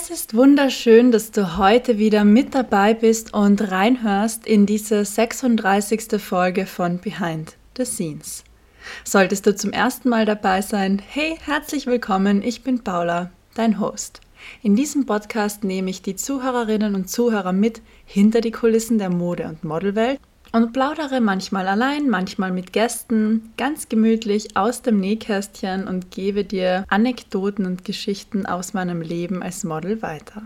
Es ist wunderschön, dass du heute wieder mit dabei bist und reinhörst in diese 36. Folge von Behind the Scenes. Solltest du zum ersten Mal dabei sein, hey, herzlich willkommen, ich bin Paula, dein Host. In diesem Podcast nehme ich die Zuhörerinnen und Zuhörer mit hinter die Kulissen der Mode- und Modelwelt und plaudere manchmal allein, manchmal mit Gästen, ganz gemütlich aus dem Nähkästchen und gebe dir Anekdoten und Geschichten aus meinem Leben als Model weiter.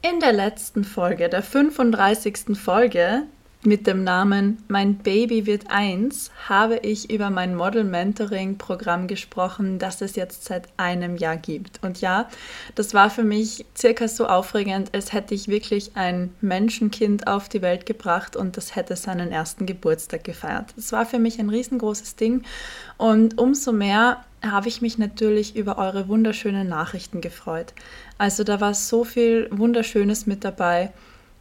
In der letzten Folge, der 35. Folge, mit dem Namen Mein Baby wird eins habe ich über mein Model Mentoring Programm gesprochen, das es jetzt seit einem Jahr gibt. Und ja, das war für mich circa so aufregend, als hätte ich wirklich ein Menschenkind auf die Welt gebracht und das hätte seinen ersten Geburtstag gefeiert. Das war für mich ein riesengroßes Ding und umso mehr habe ich mich natürlich über eure wunderschönen Nachrichten gefreut. Also da war so viel Wunderschönes mit dabei.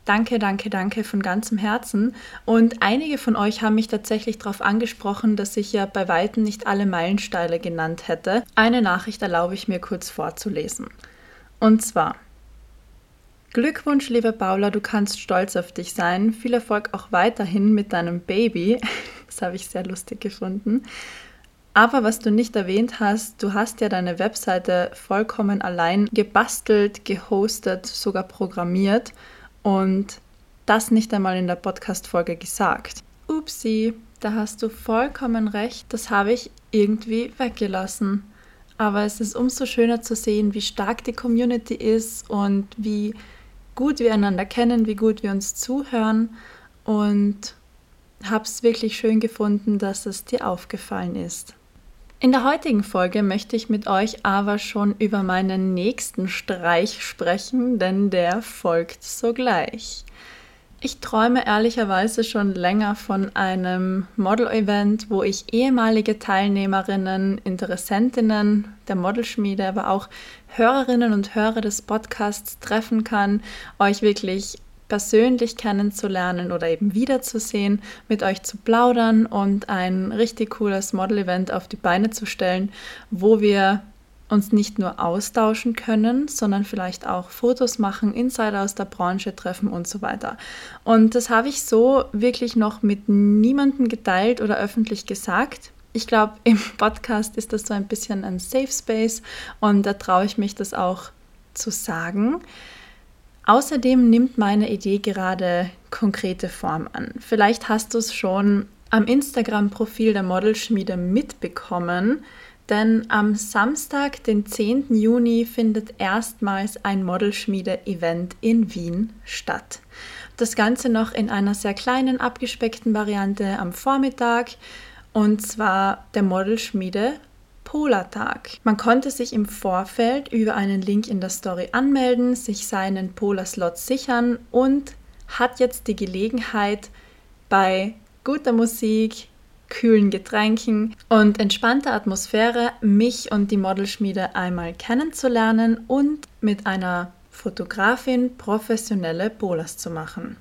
Danke, danke, danke von ganzem Herzen. Und einige von euch haben mich tatsächlich darauf angesprochen, dass ich ja bei weitem nicht alle Meilensteine genannt hätte. Eine Nachricht erlaube ich mir kurz vorzulesen. Und zwar. Glückwunsch, liebe Paula, du kannst stolz auf dich sein. Viel Erfolg auch weiterhin mit deinem Baby. Das habe ich sehr lustig gefunden. Aber was du nicht erwähnt hast, du hast ja deine Webseite vollkommen allein gebastelt, gehostet, sogar programmiert und das nicht einmal in der Podcast-Folge gesagt. Upsi, da hast du vollkommen recht, das habe ich irgendwie weggelassen. Aber es ist umso schöner zu sehen, wie stark die Community ist und wie gut wir einander kennen, wie gut wir uns zuhören. Und habe es wirklich schön gefunden, dass es dir aufgefallen ist. In der heutigen Folge möchte ich mit euch aber schon über meinen nächsten Streich sprechen, denn der folgt sogleich. Ich träume ehrlicherweise schon länger von einem Model-Event, wo ich ehemalige Teilnehmerinnen, Interessentinnen der Modelschmiede, aber auch Hörerinnen und Hörer des Podcasts treffen kann, euch wirklich persönlich kennenzulernen oder eben wiederzusehen, mit euch zu plaudern und ein richtig cooles Model-Event auf die Beine zu stellen, wo wir uns nicht nur austauschen können, sondern vielleicht auch Fotos machen, Insider aus der Branche treffen und so weiter. Und das habe ich so wirklich noch mit niemandem geteilt oder öffentlich gesagt. Ich glaube, im Podcast ist das so ein bisschen ein Safe Space und da traue ich mich das auch zu sagen. Außerdem nimmt meine Idee gerade konkrete Form an. Vielleicht hast du es schon am Instagram-Profil der Modelschmiede mitbekommen, denn am Samstag, den 10. Juni, findet erstmals ein Modelschmiede-Event in Wien statt. Das Ganze noch in einer sehr kleinen, abgespeckten Variante am Vormittag und zwar der Modelschmiede Polartag. Man konnte sich im Vorfeld über einen Link in der Story anmelden, sich seinen Polar-Slot sichern und hat jetzt die Gelegenheit, bei guter Musik, kühlen Getränken und entspannter Atmosphäre mich und die Modelschmiede einmal kennenzulernen und mit einer Fotografin professionelle Polars zu machen.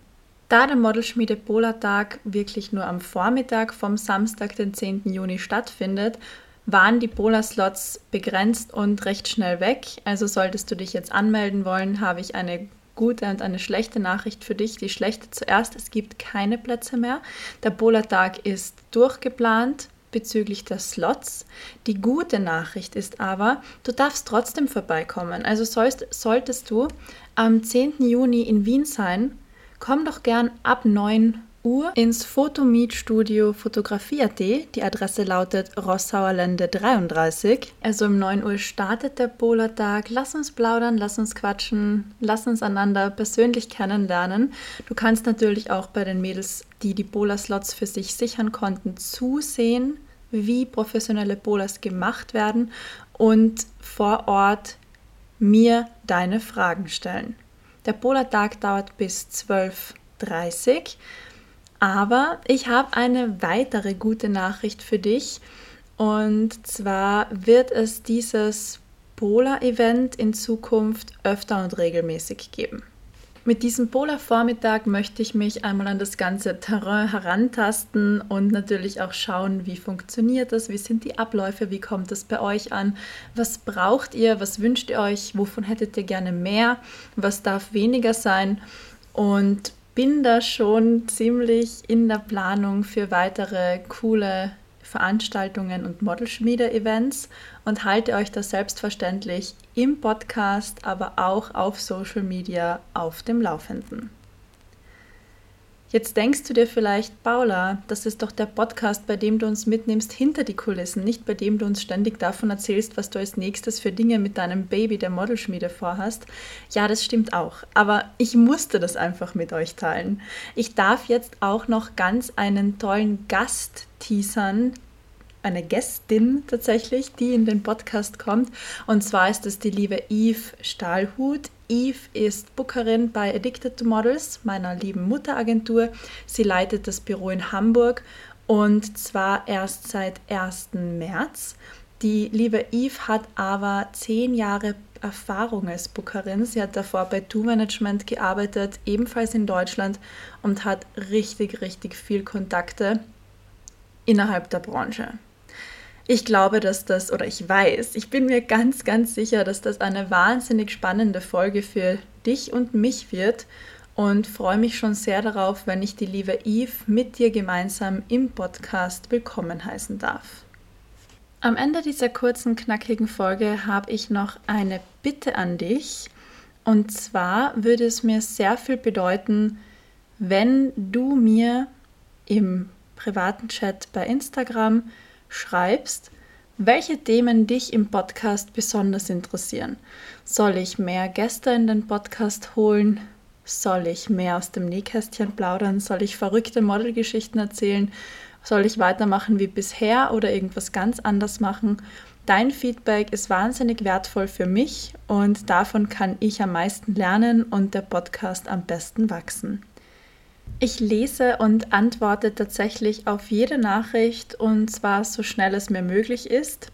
Da der Modelschmiede Polartag wirklich nur am Vormittag vom Samstag, den 10. Juni stattfindet, waren die Polar-Slots begrenzt und recht schnell weg. Also solltest du dich jetzt anmelden wollen, habe ich eine gute und eine schlechte Nachricht für dich. Die schlechte zuerst, es gibt keine Plätze mehr. Der Polartag ist durchgeplant bezüglich der Slots. Die gute Nachricht ist aber, du darfst trotzdem vorbeikommen. Also sollst, solltest du am 10. Juni in Wien sein, komm doch gern ab 9 Uhr ins Fotomeet-Studio Fotografie.at. Die Adresse lautet Rossauer Lände 33. Also um 9 Uhr startet der Polartag. Lass uns plaudern, lass uns quatschen, lass uns einander persönlich kennenlernen. Du kannst natürlich auch bei den Mädels, die die Polar-Slots für sich sichern konnten, zusehen, wie professionelle Polars gemacht werden und vor Ort mir deine Fragen stellen. Der Polartag dauert bis 12.30 Uhr. Aber ich habe eine weitere gute Nachricht für dich. Und zwar wird es dieses Polar-Event in Zukunft öfter und regelmäßig geben. Mit diesem Polar-Vormittag möchte ich mich einmal an das ganze Terrain herantasten und natürlich auch schauen, wie funktioniert das, wie sind die Abläufe, wie kommt das bei euch an, was braucht ihr, was wünscht ihr euch, wovon hättet ihr gerne mehr, was darf weniger sein und bin da schon ziemlich in der Planung für weitere coole Veranstaltungen und Modelschmiede-Events und halte euch da selbstverständlich im Podcast, aber auch auf Social Media auf dem Laufenden. Jetzt denkst du dir vielleicht, Paula, das ist doch der Podcast, bei dem du uns mitnimmst hinter die Kulissen, nicht bei dem du uns ständig davon erzählst, was du als nächstes für Dinge mit deinem Baby der Modelschmiede vorhast. Ja, das stimmt auch, aber ich musste das einfach mit euch teilen. Ich darf jetzt auch noch ganz einen tollen Gast teasern, eine Gästin tatsächlich, die in den Podcast kommt. Und zwar ist es die liebe Eve Stahlhut. Eve ist Bookerin bei Addicted to Models, meiner lieben Mutteragentur. Sie leitet das Büro in Hamburg und zwar erst seit 1. März. Die liebe Eve hat aber zehn Jahre Erfahrung als Bookerin. Sie hat davor bei Do Management gearbeitet, ebenfalls in Deutschland und hat richtig, richtig viel Kontakte innerhalb der Branche. Ich glaube, dass das, oder ich weiß, ich bin mir ganz, ganz sicher, dass das eine wahnsinnig spannende Folge für dich und mich wird und freue mich schon sehr darauf, wenn ich die liebe Eve mit dir gemeinsam im Podcast willkommen heißen darf. Am Ende dieser kurzen, knackigen Folge habe ich noch eine Bitte an dich. Und zwar würde es mir sehr viel bedeuten, wenn du mir im privaten Chat bei Instagram schreibst, welche Themen dich im Podcast besonders interessieren. Soll ich mehr Gäste in den Podcast holen? Soll ich mehr aus dem Nähkästchen plaudern? Soll ich verrückte Modelgeschichten erzählen? Soll ich weitermachen wie bisher oder irgendwas ganz anders machen? Dein Feedback ist wahnsinnig wertvoll für mich und davon kann ich am meisten lernen und der Podcast am besten wachsen. Ich lese und antworte tatsächlich auf jede Nachricht und zwar so schnell es mir möglich ist.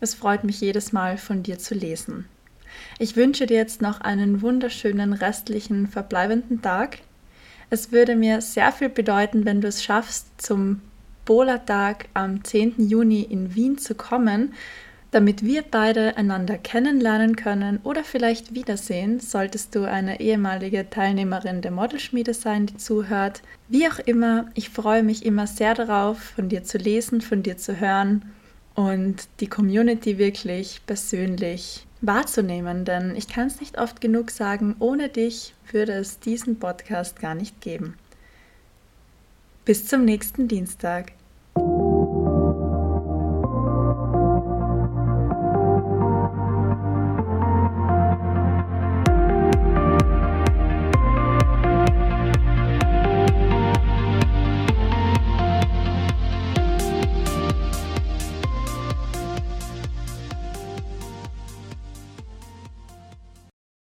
Es freut mich jedes Mal von dir zu lesen. Ich wünsche dir jetzt noch einen wunderschönen restlichen verbleibenden Tag. Es würde mir sehr viel bedeuten, wenn du es schaffst, zum Bola-Tag am 10. Juni in Wien zu kommen damit wir beide einander kennenlernen können oder vielleicht wiedersehen, solltest du eine ehemalige Teilnehmerin der Modelschmiede sein, die zuhört. Wie auch immer, ich freue mich immer sehr darauf, von dir zu lesen, von dir zu hören und die Community wirklich persönlich wahrzunehmen, denn ich kann es nicht oft genug sagen, ohne dich würde es diesen Podcast gar nicht geben. Bis zum nächsten Dienstag.